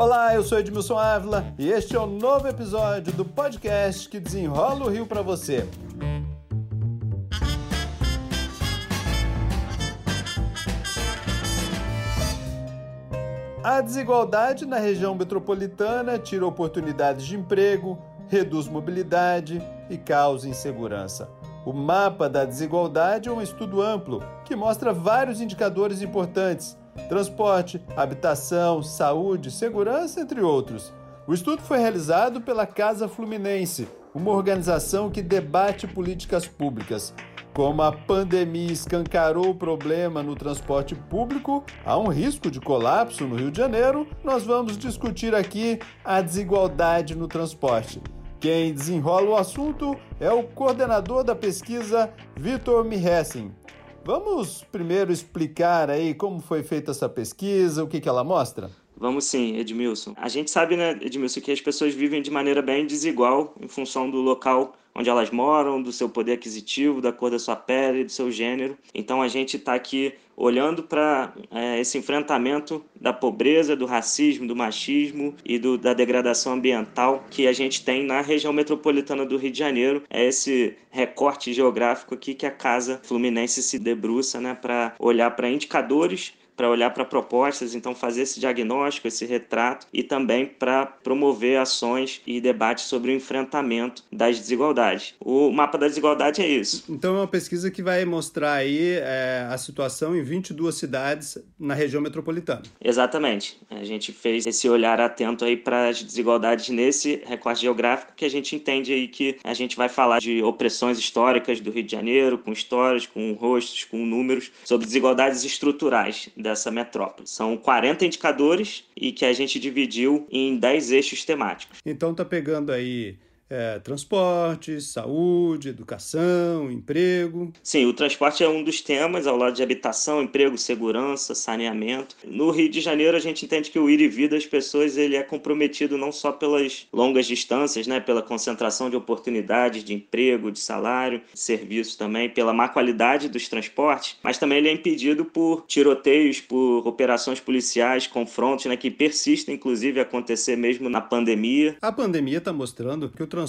Olá, eu sou Edmilson Ávila e este é o um novo episódio do podcast que desenrola o Rio para você. A desigualdade na região metropolitana tira oportunidades de emprego, reduz mobilidade e causa insegurança. O mapa da desigualdade é um estudo amplo que mostra vários indicadores importantes: transporte, habitação, saúde, segurança, entre outros. O estudo foi realizado pela Casa Fluminense, uma organização que debate políticas públicas. Como a pandemia escancarou o problema no transporte público, há um risco de colapso no Rio de Janeiro, nós vamos discutir aqui a desigualdade no transporte. Quem desenrola o assunto é o coordenador da pesquisa, Vitor Mihessen. Vamos primeiro explicar aí como foi feita essa pesquisa, o que, que ela mostra? Vamos sim, Edmilson. A gente sabe, né, Edmilson, que as pessoas vivem de maneira bem desigual em função do local onde elas moram, do seu poder aquisitivo, da cor da sua pele, do seu gênero. Então a gente está aqui olhando para é, esse enfrentamento da pobreza, do racismo, do machismo e do, da degradação ambiental que a gente tem na região metropolitana do Rio de Janeiro. É esse recorte geográfico aqui que a Casa Fluminense se debruça né, para olhar para indicadores para olhar para propostas, então fazer esse diagnóstico, esse retrato e também para promover ações e debates sobre o enfrentamento das desigualdades. O mapa da desigualdade é isso. Então é uma pesquisa que vai mostrar aí é, a situação em 22 cidades na região metropolitana. Exatamente. A gente fez esse olhar atento aí para as desigualdades nesse recorte geográfico que a gente entende aí que a gente vai falar de opressões históricas do Rio de Janeiro, com histórias, com rostos, com números, sobre desigualdades estruturais da dessa metrópole. São 40 indicadores e que a gente dividiu em 10 eixos temáticos. Então tá pegando aí é, transporte, saúde, educação, emprego. Sim, o transporte é um dos temas, ao lado de habitação, emprego, segurança, saneamento. No Rio de Janeiro, a gente entende que o ir e vir das pessoas ele é comprometido não só pelas longas distâncias, né, pela concentração de oportunidades de emprego, de salário, de serviço também, pela má qualidade dos transportes, mas também ele é impedido por tiroteios, por operações policiais, confrontos, né, que persistem, inclusive, a acontecer mesmo na pandemia. A pandemia está mostrando que o transporte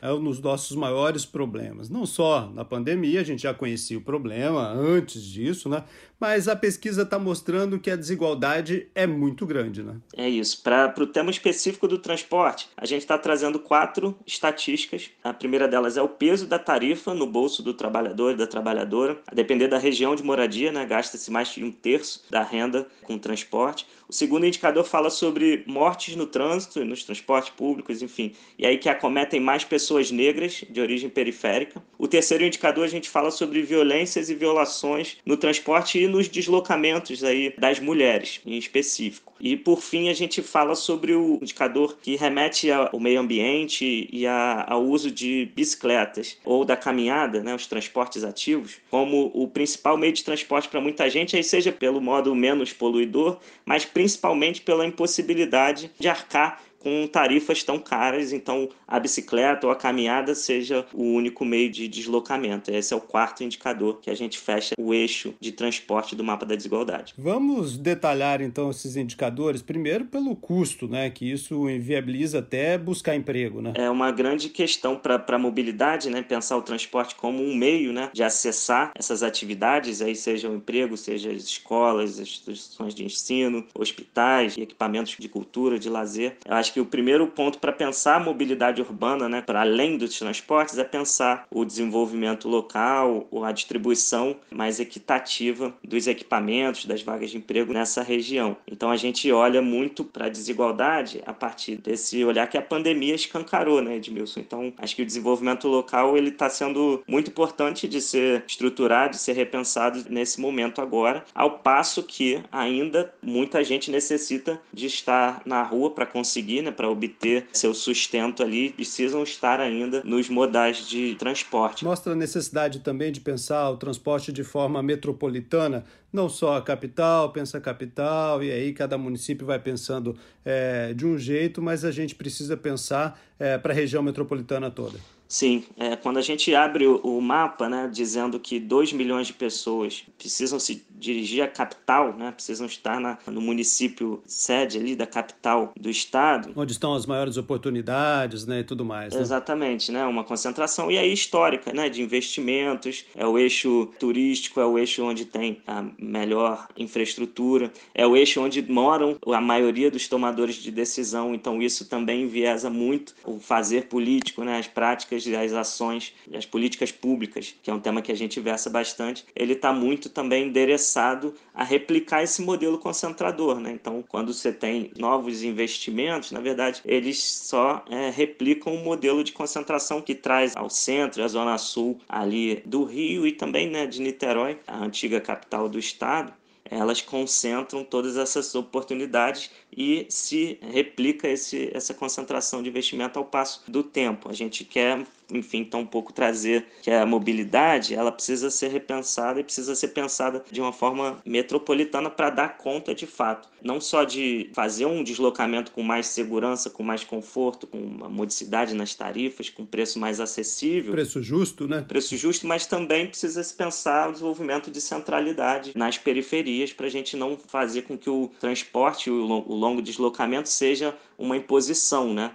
é um dos nossos maiores problemas. Não só na pandemia, a gente já conhecia o problema antes disso, né? Mas a pesquisa está mostrando que a desigualdade é muito grande, né? É isso. Para o tema específico do transporte, a gente está trazendo quatro estatísticas. A primeira delas é o peso da tarifa no bolso do trabalhador e da trabalhadora. A depender da região de moradia, né? Gasta-se mais de um terço da renda com transporte. O segundo indicador fala sobre mortes no trânsito, nos transportes públicos, enfim, e aí que acometem mais pessoas negras de origem periférica. O terceiro indicador a gente fala sobre violências e violações no transporte e nos deslocamentos aí das mulheres, em específico. E por fim a gente fala sobre o indicador que remete ao meio ambiente e ao uso de bicicletas ou da caminhada, né, os transportes ativos, como o principal meio de transporte para muita gente, aí seja pelo modo menos poluidor, mas principalmente pela impossibilidade de arcar com tarifas tão caras, então a bicicleta ou a caminhada seja o único meio de deslocamento. Esse é o quarto indicador que a gente fecha o eixo de transporte do mapa da desigualdade. Vamos detalhar então esses indicadores, primeiro pelo custo, né, que isso inviabiliza até buscar emprego, né? É uma grande questão para a mobilidade, né, pensar o transporte como um meio, né, de acessar essas atividades, aí seja o emprego, seja as escolas, as instituições de ensino, hospitais, equipamentos de cultura, de lazer. Eu acho que o primeiro ponto para pensar a mobilidade urbana, né, para além dos transportes, é pensar o desenvolvimento local, a distribuição mais equitativa dos equipamentos, das vagas de emprego nessa região. Então a gente olha muito para a desigualdade a partir desse olhar que a pandemia escancarou, né, Edmilson? Então acho que o desenvolvimento local ele está sendo muito importante de ser estruturado, de ser repensado nesse momento agora, ao passo que ainda muita gente necessita de estar na rua para conseguir né, para obter seu sustento ali, precisam estar ainda nos modais de transporte. Mostra a necessidade também de pensar o transporte de forma metropolitana, não só a capital, pensa a capital, e aí cada município vai pensando é, de um jeito, mas a gente precisa pensar é, para a região metropolitana toda. Sim, é, quando a gente abre o, o, mapa, né, dizendo que 2 milhões de pessoas precisam se dirigir à capital, né, precisam estar na, no município sede ali da capital do estado. Onde estão as maiores oportunidades né, e tudo mais. Né? Exatamente, né, uma concentração e aí histórica né, de investimentos, é o eixo turístico, é o eixo onde tem a melhor infraestrutura, é o eixo onde moram a maioria dos tomadores de decisão, então isso também enviesa muito o fazer político, né, as práticas as ações, as políticas públicas, que é um tema que a gente versa bastante, ele está muito também endereçado a replicar esse modelo concentrador. Né? Então, quando você tem novos investimentos, na verdade, eles só é, replicam o modelo de concentração que traz ao centro, a zona sul ali do Rio e também né, de Niterói, a antiga capital do estado elas concentram todas essas oportunidades e se replica esse, essa concentração de investimento ao passo do tempo. A gente quer enfim, um pouco trazer que a mobilidade ela precisa ser repensada e precisa ser pensada de uma forma metropolitana para dar conta de fato, não só de fazer um deslocamento com mais segurança, com mais conforto, com uma modicidade nas tarifas, com preço mais acessível, preço justo, né? Preço justo, mas também precisa se pensar o desenvolvimento de centralidade nas periferias para a gente não fazer com que o transporte, o longo deslocamento seja uma imposição, né?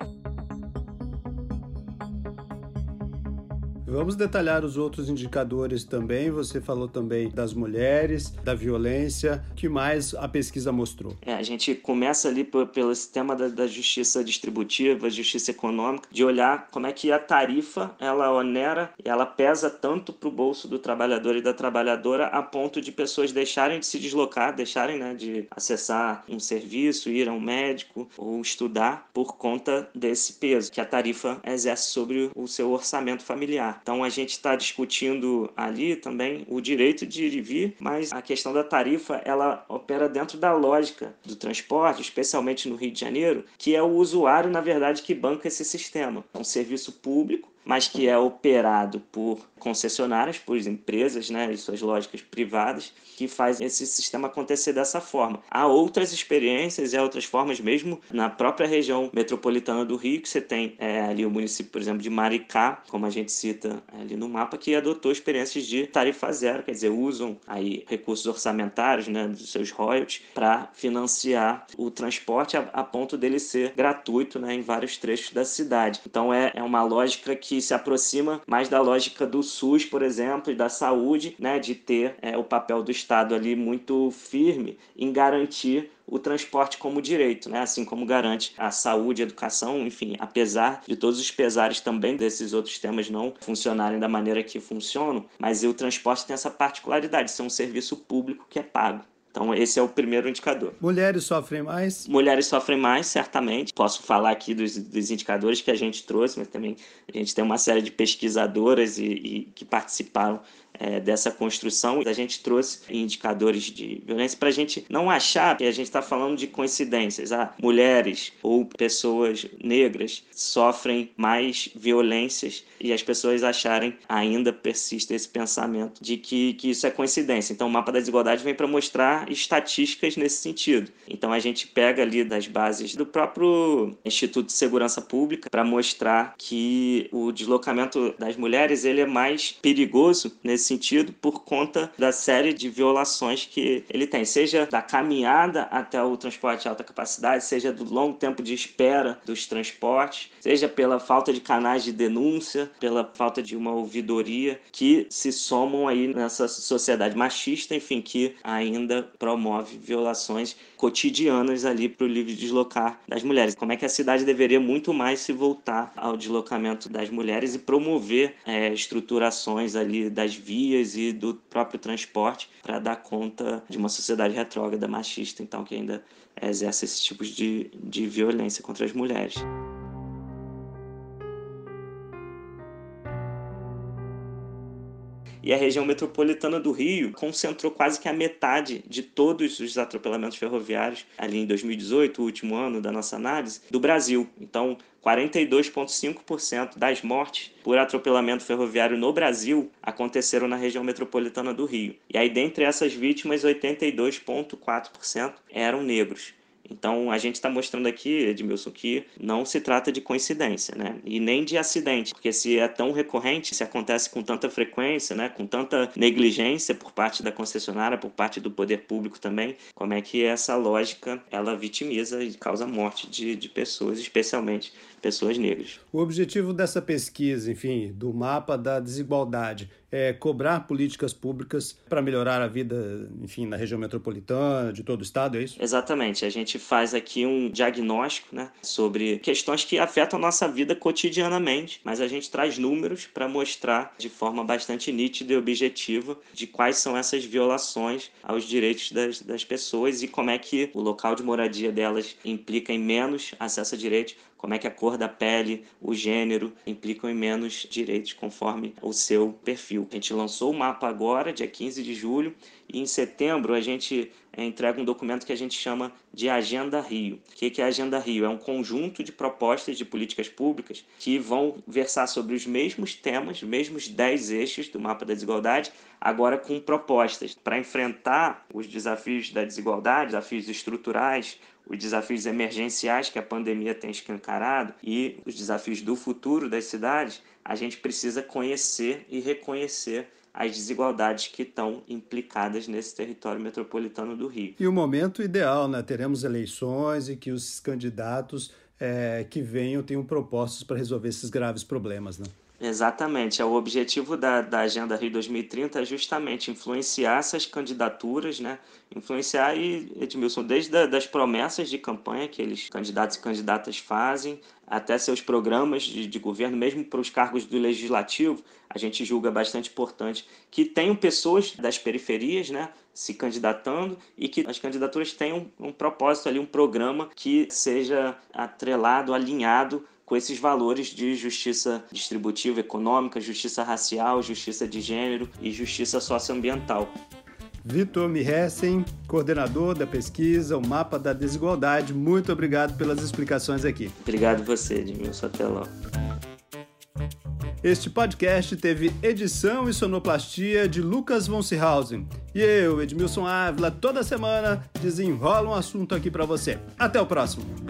Vamos detalhar os outros indicadores também. Você falou também das mulheres, da violência. O que mais a pesquisa mostrou? É, a gente começa ali pelo sistema da, da, justiça distributiva, justiça econômica, de olhar como é que a tarifa ela onera, ela pesa tanto para o bolso do trabalhador e da trabalhadora a ponto de pessoas deixarem de se deslocar, deixarem né, de acessar um serviço, ir a um médico ou estudar por conta desse peso que a tarifa exerce sobre o seu orçamento familiar. Então a gente está discutindo ali também o direito de ir e vir, mas a questão da tarifa ela opera dentro da lógica do transporte, especialmente no Rio de Janeiro, que é o usuário, na verdade, que banca esse sistema. É um serviço público mas que é operado por concessionárias, por empresas né, e suas lógicas privadas, que faz esse sistema acontecer dessa forma. Há outras experiências e outras formas, mesmo na própria região metropolitana do Rio, que você tem é, ali o município, por exemplo, de Maricá, como a gente cita ali no mapa, que adotou experiências de tarifa zero, quer dizer, usam aí recursos orçamentários né, dos seus royalties para financiar o transporte a, a, ponto dele ser gratuito né, em vários trechos da cidade. Então é, é uma lógica que se aproxima mais da lógica do SUS, por exemplo, e da saúde, né, de ter é, o papel do Estado ali muito firme em garantir o transporte como direito, né? assim como garante a saúde, a educação, enfim, apesar de todos os pesares também desses outros temas não funcionarem da maneira que funcionam, mas o transporte tem essa particularidade, de ser um serviço público que é pago. Então, esse é o primeiro indicador. Mulheres sofrem mais? Mulheres sofrem mais, certamente. Posso falar aqui dos, dos indicadores que a gente trouxe, mas também a gente tem uma série de pesquisadoras e, e que participaram é, dessa construção. A gente trouxe indicadores de violência para a gente não achar que a gente está falando de coincidências. Ah, mulheres ou pessoas negras sofrem mais violências e as pessoas acharem ainda persiste esse pensamento de que, que isso é coincidência. Então, o mapa da desigualdade vem para mostrar estatísticas nesse sentido. Então, a gente pega ali das bases do próprio Instituto de Segurança Pública para mostrar que o deslocamento das mulheres ele é mais perigoso nesse sentido por conta da série de violações que ele tem, seja da caminhada até o transporte de alta capacidade, seja do longo tempo de espera dos transportes, seja pela falta de canais de denúncia, pela falta de uma ouvidoria que se somam aí nessa sociedade machista, enfim, que ainda promove violações cotidianas ali para o livre deslocar das mulheres. Como é que a cidade deveria muito mais se voltar ao deslocamento das mulheres e promover é, estruturações ali das vias e do próprio transporte para dar conta de uma sociedade retrógrada, machista, então que ainda exerce esses tipos de, de violência contra as mulheres. E a região metropolitana do Rio concentrou quase que a metade de todos os atropelamentos ferroviários ali em 2018, o último ano da nossa análise, do Brasil. Então, 42,5% das mortes por atropelamento ferroviário no Brasil aconteceram na região metropolitana do Rio. E aí, dentre essas vítimas, 82,4% eram negros. Então, a gente está mostrando aqui, Edmilson, que não se trata de coincidência, né? E nem de acidente, porque se é tão recorrente, se acontece com tanta frequência, né? Com tanta negligência por parte da concessionária, por parte do poder público também, como é que essa lógica ela vitimiza e causa morte de, de pessoas, especialmente pessoas negras. O objetivo dessa pesquisa, enfim, do mapa da desigualdade, é cobrar políticas públicas para melhorar a vida, enfim, na região metropolitana, de todo o estado, é isso? Exatamente. A gente faz aqui um diagnóstico, né, sobre questões que afetam a nossa vida cotidianamente, mas a gente traz números para mostrar de forma bastante nítida e objetiva de quais são essas violações aos direitos das, das pessoas e como é que o local de moradia delas implica em menos acesso a direitos como é que a cor da pele, o gênero implicam em menos direitos conforme o seu perfil. A gente lançou o mapa agora, dia 15 de julho, e em setembro a gente é, entrega um documento que a gente chama de Agenda Rio. O que é a Agenda Rio? É um conjunto de propostas de políticas públicas que vão versar sobre os mesmos temas, os mesmos 10 eixos do mapa da desigualdade, agora com propostas para enfrentar os desafios da desigualdade, desafios estruturais, os desafios emergenciais que a pandemia tem escancarado e os desafios do futuro das cidades, a gente precisa conhecer e reconhecer as desigualdades que estão implicadas nesse território metropolitano do Rio. E o momento ideal, né? Teremos eleições e que os candidatos é, que venham tenham propostas para resolver esses graves problemas, né? Exatamente. É o objetivo da, da Agenda Rio 2030 é justamente influenciar essas candidaturas, né? Influenciar e, Edmilson, desde a, das promessas de campanha que eles, candidatos e candidatas, fazem, até seus programas de, de governo, mesmo para os cargos do legislativo, a gente julga bastante importante que tenham pessoas das periferias, né? se candidatando e que as candidaturas tenham um propósito ali, um programa que seja atrelado, alinhado com esses valores de justiça distributiva econômica, justiça racial, justiça de gênero e justiça socioambiental. Vitor Mihessen, coordenador da pesquisa O Mapa da Desigualdade, muito obrigado pelas explicações aqui. Obrigado você, Edmilson. Até logo. Este podcast teve edição e sonoplastia de Lucas von Seehausen. E eu, Edmilson Ávila, toda semana desenrola um assunto aqui para você. Até o próximo!